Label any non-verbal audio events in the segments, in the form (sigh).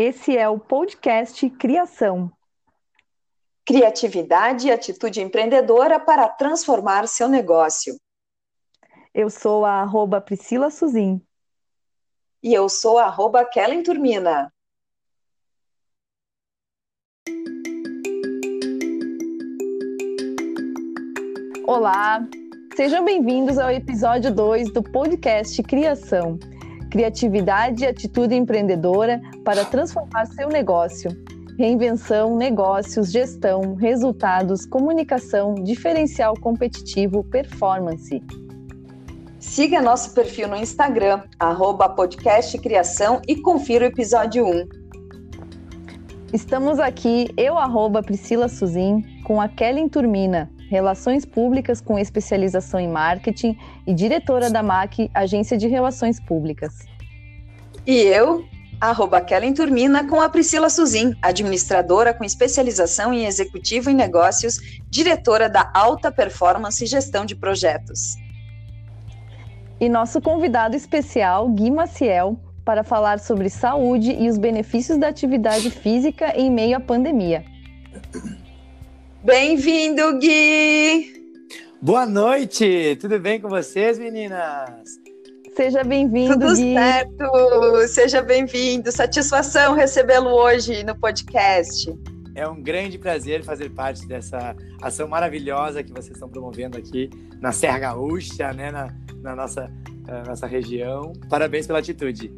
Esse é o podcast Criação. Criatividade e atitude empreendedora para transformar seu negócio. Eu sou a arroba Priscila Suzin. E eu sou a arroba Kellen Turmina. Olá, sejam bem-vindos ao episódio 2 do podcast Criação. Criatividade e atitude empreendedora para transformar seu negócio. Reinvenção, negócios, gestão, resultados, comunicação, diferencial competitivo, performance. Siga nosso perfil no Instagram, arroba podcast Criação e confira o episódio 1. Estamos aqui, eu, arroba Priscila Suzin, com a Kellen Turmina, Relações Públicas com especialização em marketing e diretora da MAC, Agência de Relações Públicas. E eu, arroba Kellen Turmina, com a Priscila Suzin, administradora com especialização em executivo em negócios, diretora da Alta Performance e Gestão de Projetos. E nosso convidado especial, Gui Maciel, para falar sobre saúde e os benefícios da atividade física em meio à pandemia. Bem-vindo, Gui! Boa noite! Tudo bem com vocês, meninas? Seja bem-vindo, Tudo Gui. certo! Seja bem-vindo! Satisfação recebê-lo hoje no podcast. É um grande prazer fazer parte dessa ação maravilhosa que vocês estão promovendo aqui na Serra Gaúcha, né, na, na nossa, na nossa região. Parabéns pela atitude.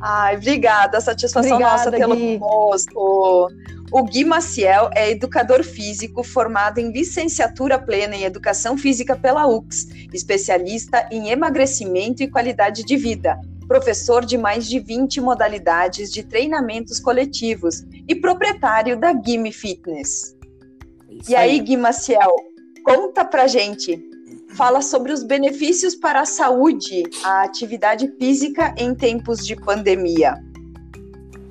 Ai, obrigada. Satisfação Obrigada, nossa tê-lo conosco. O Gui Maciel é educador físico formado em licenciatura plena em Educação Física pela UX, especialista em emagrecimento e qualidade de vida, professor de mais de 20 modalidades de treinamentos coletivos e proprietário da Gimme Fitness. Isso E aí, Gui Maciel, conta pra gente. Fala sobre os benefícios para a saúde, a atividade física em tempos de pandemia.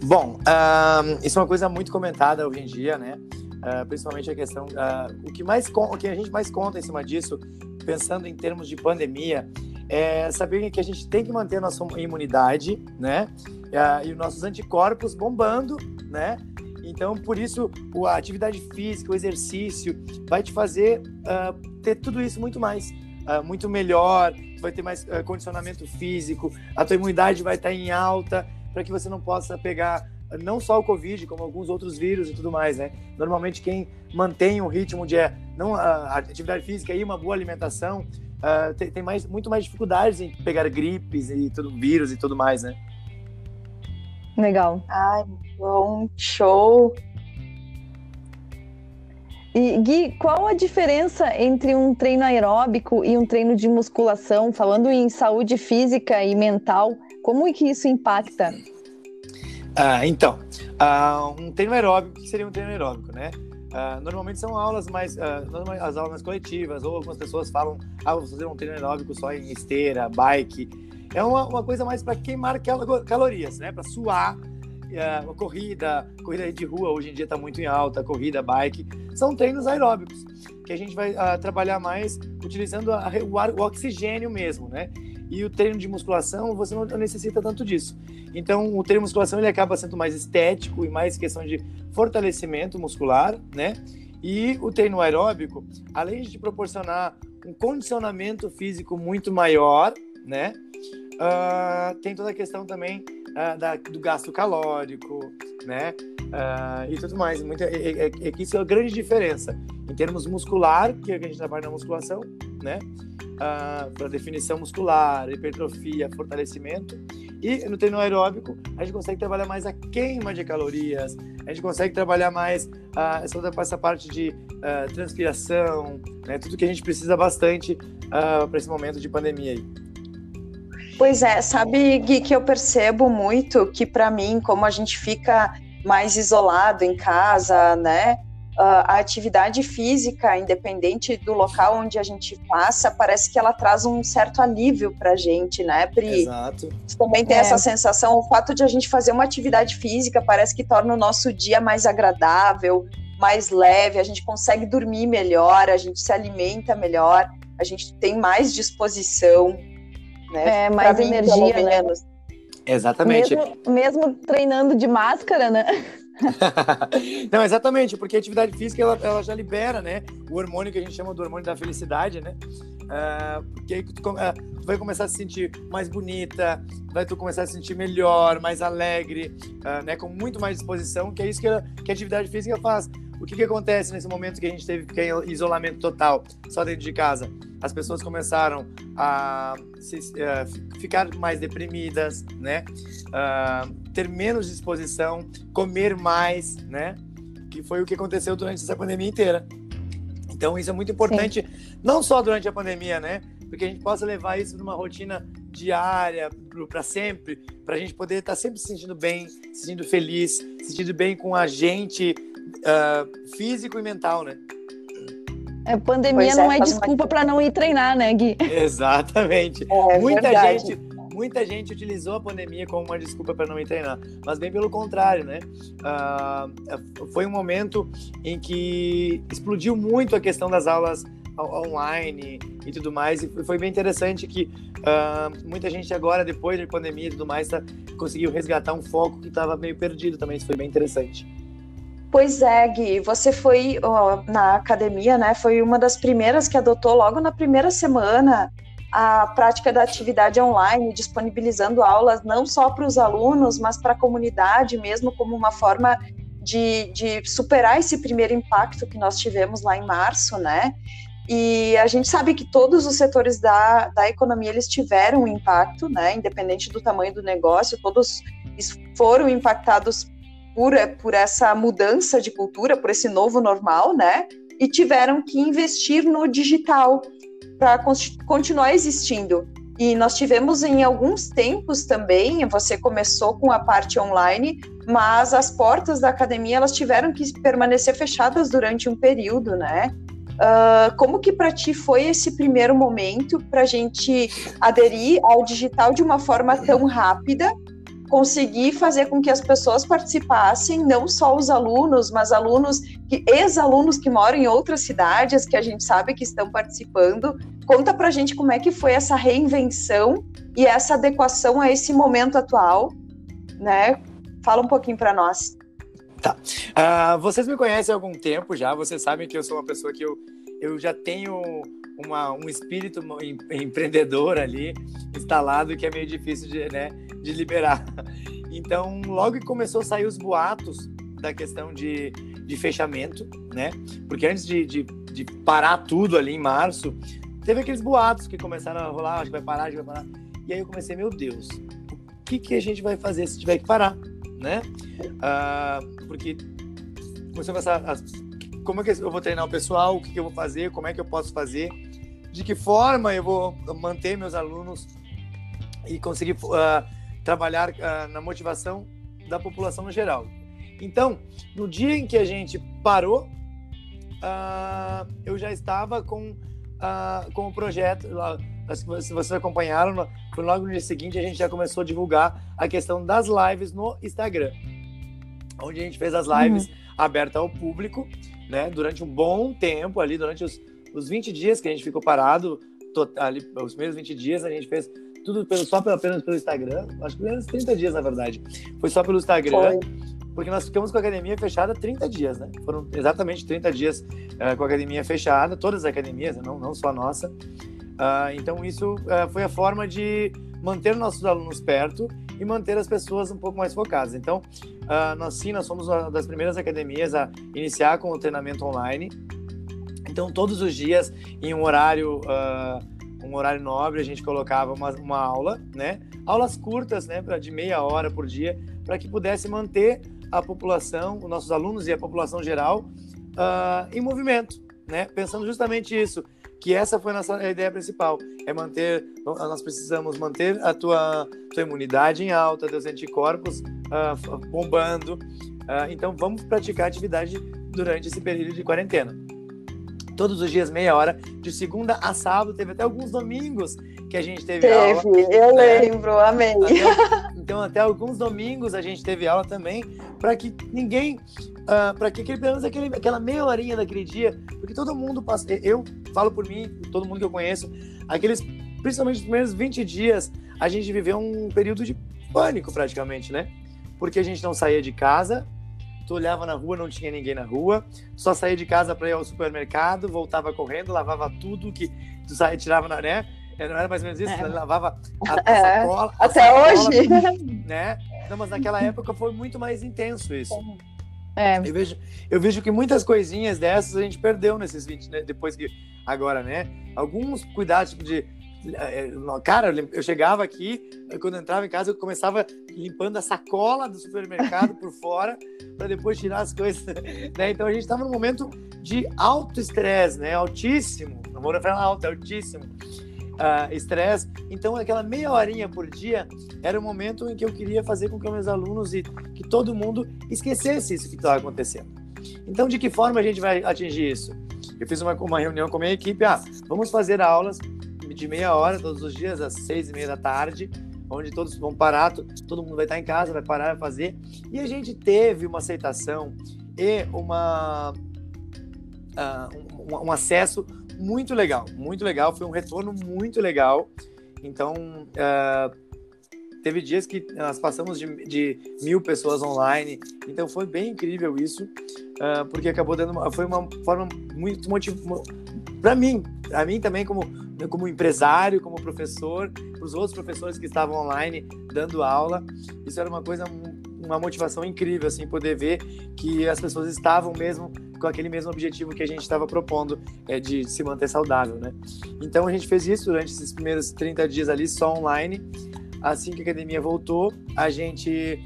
Bom, ahn, isso é uma coisa muito comentada hoje em dia, né? Ah, principalmente a questão. ah, o, que mais, o que a gente mais conta em cima disso, pensando em termos de pandemia, é saber que a gente tem que manter a nossa imunidade, né? Ah, e os nossos anticorpos bombando, né? Então, por isso, a atividade física, o exercício, vai te fazer ah, ter tudo isso muito mais, ah, muito melhor. Tu vai ter mais ah, condicionamento físico, a tua imunidade vai estar em alta, para que você não possa pegar não só o Covid, como alguns outros vírus e tudo mais, né? Normalmente, quem mantém um ritmo de eh, não, a, atividade física e uma boa alimentação ah, tem, tem mais, muito mais dificuldades em pegar gripes e tudo, vírus e tudo mais, né? Legal. Ai, bom, show. E Gui, qual a diferença entre um treino aeróbico e um treino de musculação? Falando em saúde física e mental, como é que isso impacta? Ah, então, ah, um treino aeróbico, o que seria um treino aeróbico, né? Ah, normalmente são aulas mais, ah, as aulas mais coletivas, ou algumas pessoas falam, ah, vou fazer um treino aeróbico só em esteira, bike. É uma, uma coisa mais para queimar cal- calorias, né? Para suar. Ah, uma corrida, corrida de rua hoje em dia está muito em alta, corrida, bike, são treinos aeróbicos que a gente vai ah, trabalhar mais utilizando a- o, ar, o oxigênio mesmo, né? E o treino de musculação você não necessita tanto disso. Então, o treino de musculação ele acaba sendo mais estético e mais questão de fortalecimento muscular, né? E o treino aeróbico, além de proporcionar um condicionamento físico muito maior, né? Ah, tem toda a questão também ah, da- do gasto calórico, né? Ah, e tudo mais. Muita, é, é- é que isso é a grande diferença. Em termos muscular, que é a gente trabalha na musculação, né? Para definição muscular, hipertrofia, fortalecimento. E no treino aeróbico, a gente consegue trabalhar mais a queima de calorias, a gente consegue trabalhar mais essa, essa parte de ah, transpiração, né? tudo que a gente precisa bastante para esse momento de pandemia aí. Pois é, sabe, Gui, que eu percebo muito que para mim, como a gente fica mais isolado em casa, né? Ah, a atividade física, independente do local onde a gente passa, parece que ela traz um certo alívio pra gente, né, Pri? Exato. Você também tem É. essa sensação, o fato de a gente fazer uma atividade física parece que torna o nosso dia mais agradável, mais leve, a gente consegue dormir melhor, a gente se alimenta melhor, a gente tem mais disposição, né? É, mais Pra energia, pelo né? menos. Exatamente. Mesmo, mesmo treinando de máscara, né? (laughs) Não, exatamente, porque a atividade física ela, ela, já libera, né? O hormônio que a gente chama do hormônio da felicidade, né? Uh, porque aí tu, uh, tu, vai começar a se sentir mais bonita, vai tu começar a se sentir melhor, mais alegre, uh, né? Com muito mais disposição, que é isso que a, que a atividade física faz. O que, que acontece nesse momento que a gente teve que é isolamento total, só dentro de casa? As pessoas começaram a se, ficar mais deprimidas, né? Uh, ter menos disposição, comer mais, né? Que foi o que aconteceu durante essa pandemia inteira. Então isso é muito importante, Sim. não só durante a pandemia, né? Porque a gente possa levar isso numa rotina diária para sempre, para a gente poder estar tá sempre se sentindo bem, se sentindo feliz, se sentindo bem com a gente uh, físico e mental, né? A pandemia não é, é desculpa para não ir treinar, né, Gui? Exatamente. É, muita verdade. gente, muita gente utilizou a pandemia como uma desculpa para não ir treinar, mas bem pelo contrário, né? Uh, foi um momento em que explodiu muito a questão das aulas online e tudo mais, e foi bem interessante que uh, muita gente agora, depois da pandemia e tudo mais, tá, conseguiu resgatar um foco que estava meio perdido também, isso foi bem interessante. Pois é, Gui, você foi ó, na academia, né? Foi uma das primeiras que adotou logo na primeira semana a prática da atividade online, disponibilizando aulas não só para os alunos, mas para a comunidade mesmo, como uma forma de, de superar esse primeiro impacto que nós tivemos lá em março, né? E a gente sabe que todos os setores da, da economia eles tiveram um impacto, né? Independente do tamanho do negócio, todos foram impactados por, por essa mudança de cultura, por esse novo normal, né? E tiveram que investir no digital para continuar existindo. E nós tivemos em alguns tempos também, você começou com a parte online, mas as portas da academia elas tiveram que permanecer fechadas durante um período, né? Uh, como que para ti foi esse primeiro momento para a gente aderir ao digital de uma forma tão rápida conseguir fazer com que as pessoas participassem, não só os alunos, mas alunos, ex-alunos que moram em outras cidades, que a gente sabe que estão participando. Conta pra gente como é que foi essa reinvenção e essa adequação a esse momento atual, né? Fala um pouquinho para nós. Tá. Uh, vocês me conhecem há algum tempo já, vocês sabem que eu sou uma pessoa que eu, eu já tenho uma, um espírito empreendedor ali instalado que é meio difícil de, né, de liberar. (laughs) Então, logo que começou a sair os boatos da questão de, de fechamento, né? Porque antes de, de, de parar tudo ali em março, teve aqueles boatos que começaram a rolar, acho que vai parar, acho que vai parar. E aí eu comecei, meu Deus, o que, que a gente vai fazer se tiver que parar, né? Uh, porque começou a pensar, como é que eu vou treinar o pessoal, o que, que eu vou fazer, como é que eu posso fazer, de que forma eu vou manter meus alunos e conseguir uh, trabalhar uh, na motivação da população no geral. Então, no dia em que a gente parou, uh, eu já estava com, com o projeto. Se vocês acompanharam, foi logo no dia seguinte a gente já começou a divulgar a questão das lives no Instagram, onde a gente fez as lives uhum. abertas ao público, né? Durante um bom tempo ali, durante os, os 20 dias que a gente ficou parado, ali, os primeiros 20 dias a gente fez tudo pelo, só pelo, apenas pelo Instagram. Acho que menos 30 dias, na verdade. Foi só pelo Instagram. Foi. Porque nós ficamos com a academia fechada 30 dias, né? Foram exatamente 30 dias uh, com a academia fechada, todas as academias, não, não só a nossa. Uh, então, isso uh, foi a forma de manter nossos alunos perto e manter as pessoas um pouco mais focadas. Então, nós sim, nós somos uma das primeiras academias a iniciar com o treinamento online. Então, todos os dias, em um horário um horário nobre, a gente colocava uma, uma aula, né? Aulas curtas, né? De meia hora por dia, para que pudesse manter a população, os nossos alunos e a população geral uh, em movimento, né? Pensando justamente isso, que essa foi a nossa ideia principal, é manter, nós precisamos manter a tua, tua imunidade em alta, teus anticorpos uh, bombando, uh, então vamos praticar atividade durante esse período de quarentena todos os dias meia hora, de segunda a sábado, teve até alguns domingos que a gente teve, teve aula. Teve, eu né? lembro, amei. Até, (laughs) então, até alguns domingos a gente teve aula também, para que ninguém, uh, ah, para que pelo menos aquele, aquela meia horinha daquele dia, porque todo mundo passa, eu falo por mim, todo mundo que eu conheço, aqueles, principalmente os primeiros 20 dias, a gente viveu um período de pânico praticamente, né? Porque a gente não saía de casa, tu olhava na rua, não tinha ninguém na rua, só saía de casa para ir ao supermercado, voltava correndo, lavava tudo que tu saía, tirava na, né? Não era mais ou menos isso? É. Lavava a, a (laughs) é. sacola. Até a sacola, hoje. Né? Não, mas naquela época foi muito mais intenso isso. É. Eu, vejo, eu vejo que muitas coisinhas dessas a gente perdeu nesses 20, né? depois que. Agora, né? Alguns cuidados, tipo de é, é, cara, eu chegava aqui, quando eu entrava em casa, eu começava limpando a sacola do supermercado por fora, para depois tirar as coisas. (laughs) Né? Então a gente estava num momento de alto estresse, né? Altíssimo. Não vou falar alto, é altíssimo. Uh, estresse. Então, aquela meia horinha por dia era o momento em que eu queria fazer com que meus alunos e que todo mundo esquecesse isso que estava acontecendo. Então, de que forma a gente vai atingir isso? Eu fiz uma, uma reunião com a minha equipe. Ah, vamos fazer aulas de meia hora todos os dias, às seis e meia da tarde, onde todos vão parar, todo mundo vai estar em casa, vai parar, vai fazer. E a gente teve uma aceitação e uma, uh, um, um, acesso muito legal, muito legal, foi um retorno muito legal. Então, uh, teve dias que nós passamos de, de, mil pessoas online, então foi bem incrível isso, uh, porque acabou dando uma, foi uma forma muito motivada para mim, a mim também como como empresário, como professor, os outros professores que estavam online dando aula. Isso era uma coisa, uma motivação incrível, assim, poder ver que as pessoas estavam mesmo com aquele mesmo objetivo que a gente estava propondo, é, de se manter saudável, né? Então a gente fez isso durante esses primeiros 30 dias ali, só online. Assim que a academia voltou, a gente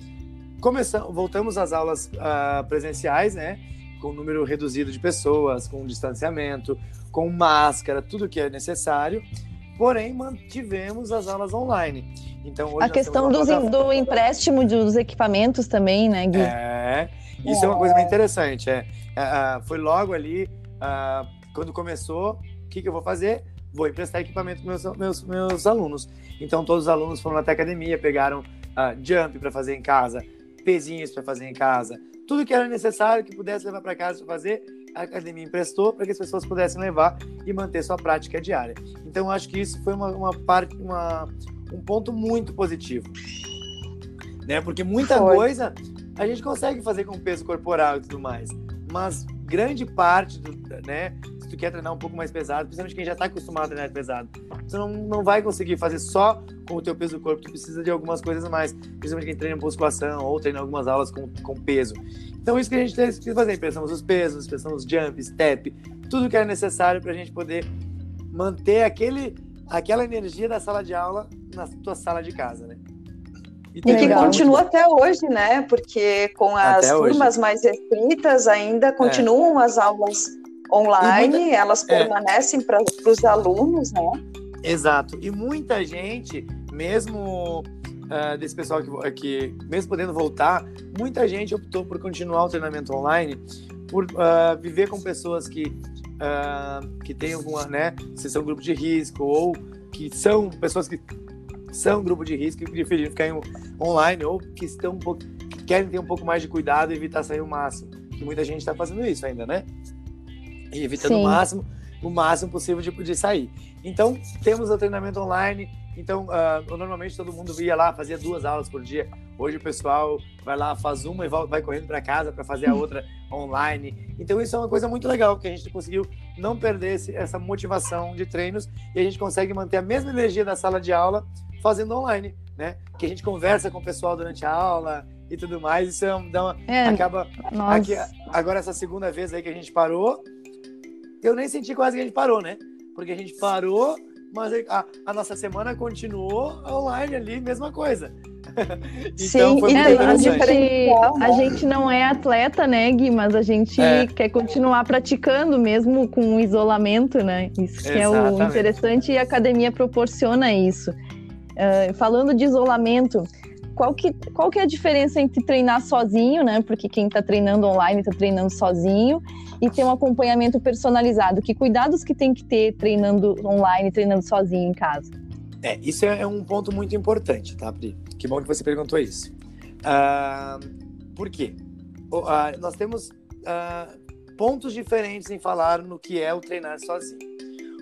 começamos, voltamos às aulas uh, presenciais, né? Com um número reduzido de pessoas, com distanciamento, com máscara, tudo que é necessário. Porém, mantivemos as aulas online. Então, a questão dos, do empréstimo dos equipamentos também, né, Gui? É, isso é, é uma coisa bem interessante. É, é, foi logo ali, quando começou, o que, que eu vou fazer? Vou emprestar equipamento para meus, meus, meus alunos. Então, todos os alunos foram até a academia, pegaram uh, jump para fazer em casa, pezinhos para fazer em casa, tudo que era necessário que pudesse levar para casa para fazer, a academia emprestou para que as pessoas pudessem levar e manter sua prática diária. Então, acho que isso foi uma, uma parte, uma, um ponto muito positivo. Né? Porque muita foi. coisa a gente consegue fazer com peso corporal e tudo mais, mas grande parte do, né, tu quer treinar um pouco mais pesado, principalmente quem já está acostumado a treinar pesado, tu não, não vai conseguir fazer só com o teu peso do corpo, tu precisa de algumas coisas mais, principalmente quem treina musculação ou treina algumas aulas com, com peso. Então, isso que a gente tem que fazer, pensamos os pesos, pensamos jump, step, tudo que é necessário para a gente poder manter aquele, aquela energia da sala de aula na tua sala de casa, né? E, e que continua até hoje, né? Porque com as até turmas hoje. mais restritas ainda continuam é. as aulas online, muita... elas é. permanecem é. para os alunos, né? Exato. E muita gente, mesmo uh, desse pessoal que, que, mesmo podendo voltar, muita gente optou por continuar o treinamento online, por uh, viver com pessoas que, uh, que têm alguma, né, se são grupo de risco ou que são pessoas que são grupo de risco e preferiram ficar em, online ou que estão um pouco, que querem ter um pouco mais de cuidado e evitar sair o máximo. Que muita gente está fazendo isso ainda, né? E evitando o máximo, o máximo possível de, de sair. Então, temos o treinamento online, então, uh, normalmente todo mundo ia lá, fazia duas aulas por dia. Hoje o pessoal vai lá, faz uma e vai correndo para casa para fazer a outra (laughs) online. Então, isso é uma coisa muito legal, que a gente conseguiu não perder esse, essa motivação de treinos e a gente consegue manter a mesma energia da sala de aula fazendo online, né? Que a gente conversa com o pessoal durante a aula e tudo mais. Isso é, dá uma, é, acaba. Aqui, agora, essa segunda vez aí que a gente parou, eu nem senti quase que a gente parou, né? Porque a gente parou mas a, a nossa semana continuou online ali, mesma coisa. (laughs) então, Sim, foi muito é, a, gente, a gente não é atleta, né, Gui? Mas a gente é. quer continuar praticando, mesmo com o isolamento, né? Isso que Exatamente. é o interessante e a academia proporciona isso. Uh, falando de isolamento, qual que, qual que é a diferença entre treinar sozinho, né? Porque quem está treinando online está treinando sozinho e ter um acompanhamento personalizado. Que cuidados que tem que ter treinando online, treinando sozinho em casa? É, isso é, é um ponto muito importante, tá, Pri? Que bom que você perguntou isso. Uh, por quê? Uh, nós temos uh, pontos diferentes em falar no que é o treinar sozinho.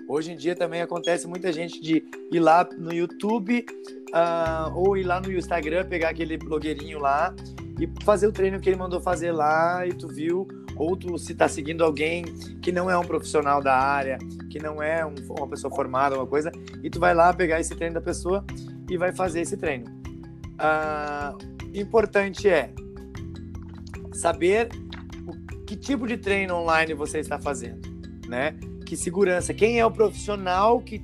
Hoje em dia também acontece muita gente de ir lá no YouTube uh, ou ir lá no Instagram, pegar aquele blogueirinho lá e fazer o treino que ele mandou fazer lá e tu viu, ou tu se tá seguindo alguém que não é um profissional da área, que não é um, uma pessoa formada, uma coisa, e tu vai lá pegar esse treino da pessoa e vai fazer esse treino. Uh, importante é saber o, que tipo de treino online você está fazendo, né? Que segurança, quem é o profissional que,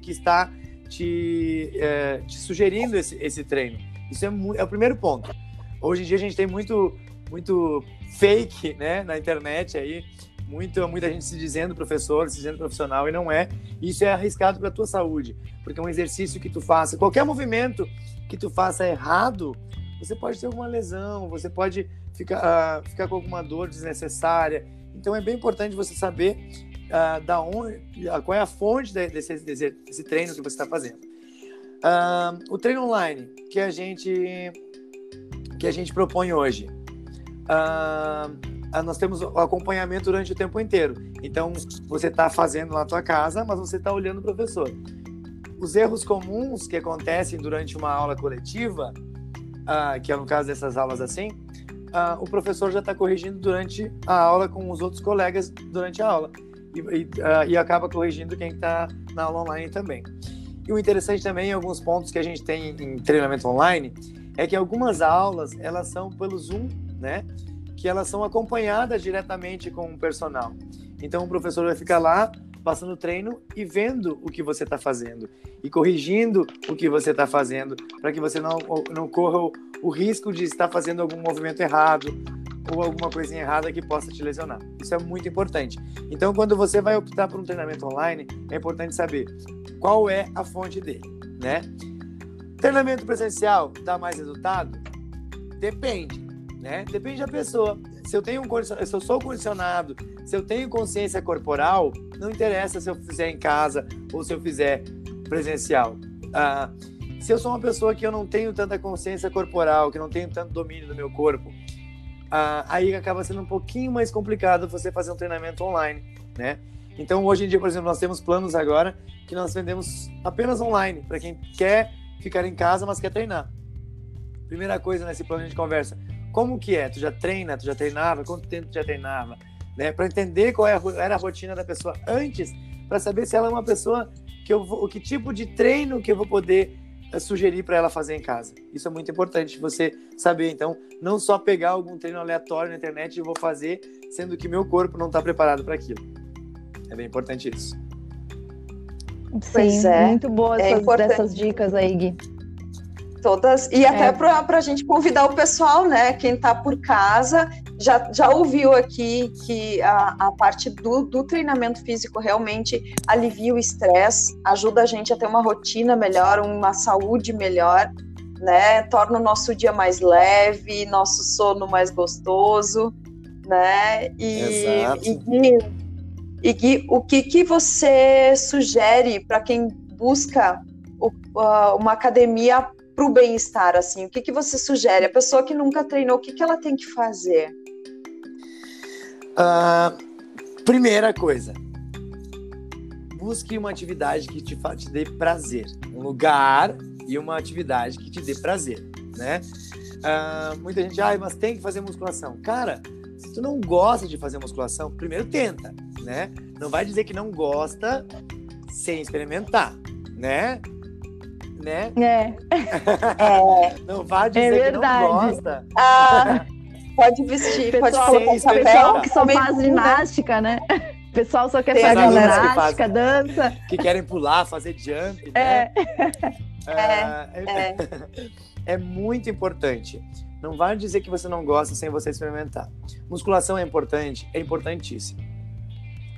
que está te, é, te sugerindo esse, esse treino. Isso é, é o primeiro ponto. Hoje em dia a gente tem muito, muito fake né, na internet aí, muito, muita gente se dizendo professor, se dizendo profissional e não é. Isso é arriscado para a tua saúde, porque um exercício que tu faça, qualquer movimento que tu faça errado, você pode ter alguma lesão, você pode ficar, uh, ficar com alguma dor desnecessária. Então é bem importante você saber uh, da onde, uh, qual é a fonte desse, desse, desse treino que você está fazendo. Uh, o treino online que a gente que a gente propõe hoje, nós temos o acompanhamento durante o tempo inteiro. Então você está fazendo na tua casa, mas você está olhando o professor. Os erros comuns que acontecem durante uma aula coletiva, que é no caso dessas aulas assim, uh, o professor já está corrigindo durante a aula com os outros colegas durante a aula e, uh, e acaba corrigindo quem está na aula online também. E o interessante também, alguns pontos que a gente tem em treinamento online, é que algumas aulas elas são pelo Zoom, né? Que elas são acompanhadas diretamente com o personal. Então o professor vai ficar lá passando treino e vendo o que você está fazendo e corrigindo o que você está fazendo para que você não, não corra o, o risco de estar fazendo algum movimento errado ou alguma coisinha errada que possa te lesionar. Isso é muito importante. Então, quando você vai optar por um treinamento online, é importante saber qual é a fonte dele, né? Treinamento presencial dá mais resultado? Depende, né? Depende da pessoa. Se eu tenho um se eu sou condicionado, se eu tenho consciência corporal, não interessa se eu fizer em casa ou se eu fizer presencial. Ah, se eu sou uma pessoa que eu não tenho tanta consciência corporal, que não tenho tanto domínio do meu corpo, ah, aí acaba sendo um pouquinho mais complicado você fazer um treinamento online, né? Então, hoje em dia, por exemplo, nós temos planos agora que nós vendemos apenas online, para quem quer ficar em casa, mas quer treinar. Primeira coisa nesse plano a gente conversa, como que é? Tu já treina? Tu já treinava? Quanto tempo tu já treinava? Né? Para entender qual é era a rotina da pessoa antes, para saber se ela é uma pessoa que eu vou, que tipo de treino que eu vou poder sugerir para ela fazer em casa. Isso é muito importante você saber. Então, não só pegar algum treino aleatório na internet e vou fazer, sendo que meu corpo não está preparado para aquilo. É bem importante isso. Sim, pois é. muito boas é essas, dicas aí, Gui. Todas, e até é. para a gente convidar o pessoal, né? Quem está por casa já, já ouviu aqui que a, a parte do, do treinamento físico realmente alivia o estresse, ajuda a gente a ter uma rotina melhor, uma saúde melhor, né? Torna o nosso dia mais leve, nosso sono mais gostoso, né? E, Exato. e, e Gui, o que, que você sugere para quem busca uma academia para o bem-estar, assim? O que, que você sugere? A pessoa que nunca treinou, o que, que ela tem que fazer? Uh, primeira coisa, busque uma atividade que te, te dê prazer. Um lugar e uma atividade que te dê prazer, né? Uh, muita gente, ah, mas tem que fazer musculação. Cara, se tu não gosta de fazer musculação, primeiro tenta, né? Não vai dizer que não gosta sem experimentar, né? Né? É. (laughs) é. Não vai dizer é que não gosta. Ah. Pode vestir, pessoal, pode colocar chapéu. Pessoal que só faz ginástica, né? (laughs) pessoal só quer Tem fazer ginástica, que dança. Que querem pular, fazer jump, é. né? É. É, é. (laughs) é muito importante. Não vai dizer que você não gosta sem você experimentar. Musculação é importante, é importantíssimo.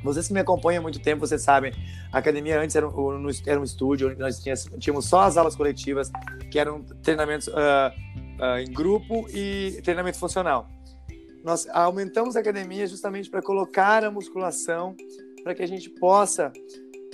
Vocês que me acompanham há muito tempo, vocês sabem, a academia antes era um, era um estúdio, nós tínhamos, tínhamos só as aulas coletivas, que eram treinamentos uh, uh, em grupo e treinamento funcional. Nós aumentamos a academia justamente para colocar a musculação para que a gente possa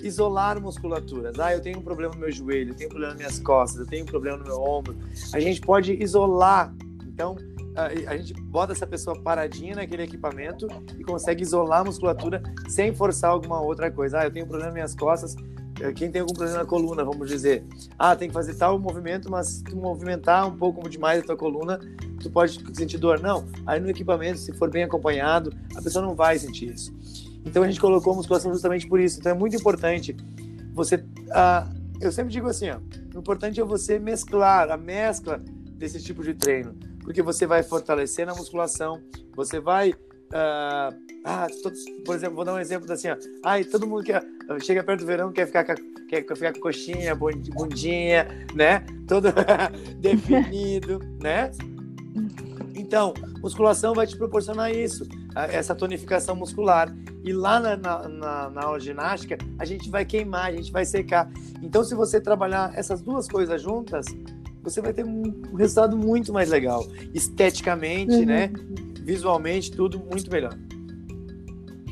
isolar musculaturas. Ah, eu tenho um problema no meu joelho, eu tenho um problema nas minhas costas, eu tenho um problema no meu ombro. A gente pode isolar. Então, a, gente bota essa pessoa paradinha naquele equipamento e consegue isolar a musculatura sem forçar alguma outra coisa. Ah, eu tenho um problema nas minhas costas, eh, quem tem algum problema na coluna, vamos dizer, ah, tem que fazer tal movimento, mas se tu movimentar um pouco demais a tua coluna, tu pode sentir dor. Não, aí no equipamento, se for bem acompanhado, a pessoa não vai sentir isso. Então a gente colocou a musculação justamente por isso. Então é muito importante você. Ah, eu sempre digo assim, ó, o importante é você mesclar a mescla desse tipo de treino, porque você vai fortalecer na musculação, você vai Uh, ah, todos, por exemplo, vou dar um exemplo assim, ó. Ai, todo mundo quer, chega perto do verão, quer ficar com, quer ficar com coxinha, bundinha, né? Todo (laughs) definido, né? Então, musculação vai te proporcionar isso, essa tonificação muscular. E lá na, na, na, aula de ginástica, a gente vai queimar, a gente vai secar. Então, se você trabalhar essas duas coisas juntas, você vai ter um resultado muito mais legal. Esteticamente, uhum. né? visualmente, tudo muito melhor.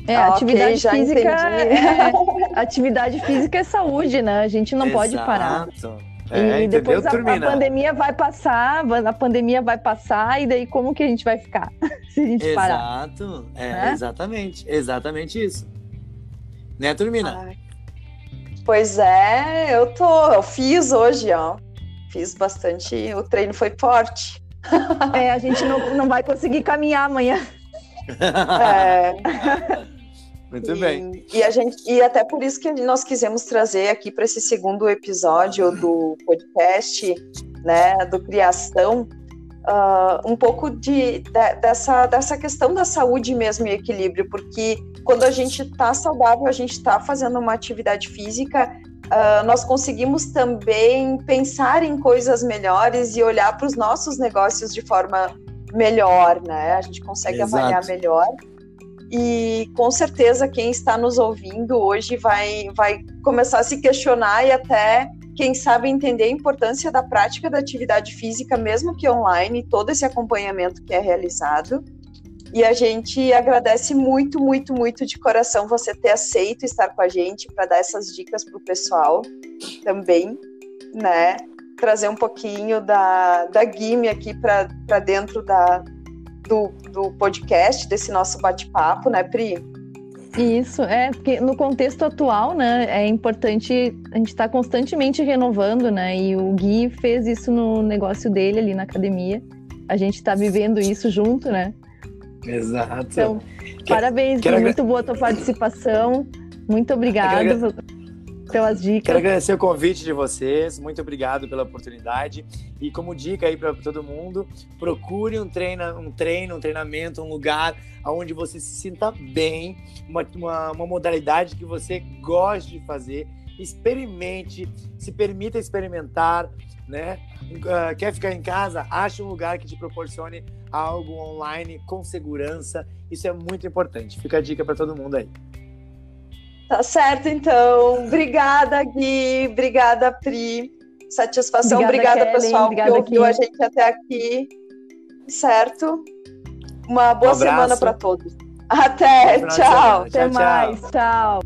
É, ah, atividade okay, física. É, atividade física é saúde, né? A gente não Exato. pode parar. É, e depois a, a, pandemia vai passar, a pandemia vai passar, e daí como que a gente vai ficar (laughs) se a gente Exato. parar? Exato, é, né? exatamente, exatamente isso. Né, Turmina? Ai. Pois é, eu tô, eu fiz hoje, ó. Fiz bastante, o treino foi forte. (laughs) É, a gente não, não vai conseguir caminhar amanhã. (laughs) É. Muito e, bem. E, a gente, e até por isso que nós quisemos trazer aqui para esse segundo episódio do podcast, né, do Criação, uh, um pouco de, de, dessa, dessa questão da saúde mesmo e equilíbrio, porque quando a gente está saudável, a gente está fazendo uma atividade física, uh, nós conseguimos também pensar em coisas melhores e olhar para os nossos negócios de forma melhor, né? A gente consegue Exato. avaliar melhor. E com certeza quem está nos ouvindo hoje vai, vai começar a se questionar e até, quem sabe, entender a importância da prática da atividade física, mesmo que online, todo esse acompanhamento que é realizado. E a gente agradece muito, muito, muito de coração você ter aceito estar com a gente para dar essas dicas para o pessoal também, né? Trazer um pouquinho da, da GIME aqui para dentro da, do, do podcast, desse nosso bate-papo, né, Pri? Isso, é, porque no contexto atual, né, é importante a gente estar tá constantemente renovando, né, e o Gui fez isso no negócio dele ali na academia. A gente está vivendo isso junto, né? Exato. Então, parabéns, quero muito boa a tua participação. Muito obrigado pelas dicas. Quero agradecer o convite de vocês. Muito obrigado pela oportunidade. E como dica aí para todo mundo, procure um treino, um treino, um treinamento, um lugar onde você se sinta bem, uma, uma, uma modalidade que você goste de fazer. Experimente, se permita experimentar, né? Uh, quer ficar em casa? Ache um lugar que te proporcione algo online com segurança. Isso é muito importante. Fica a dica para todo mundo aí. Tá certo, então. Obrigada, Gui. Obrigada, Pri. Satisfação. Obrigada, Obrigada pessoal, Obrigada, que ouviu a gente até aqui. Certo? Uma boa um semana para todos. Até. Tchau. Até tchau, mais. Tchau.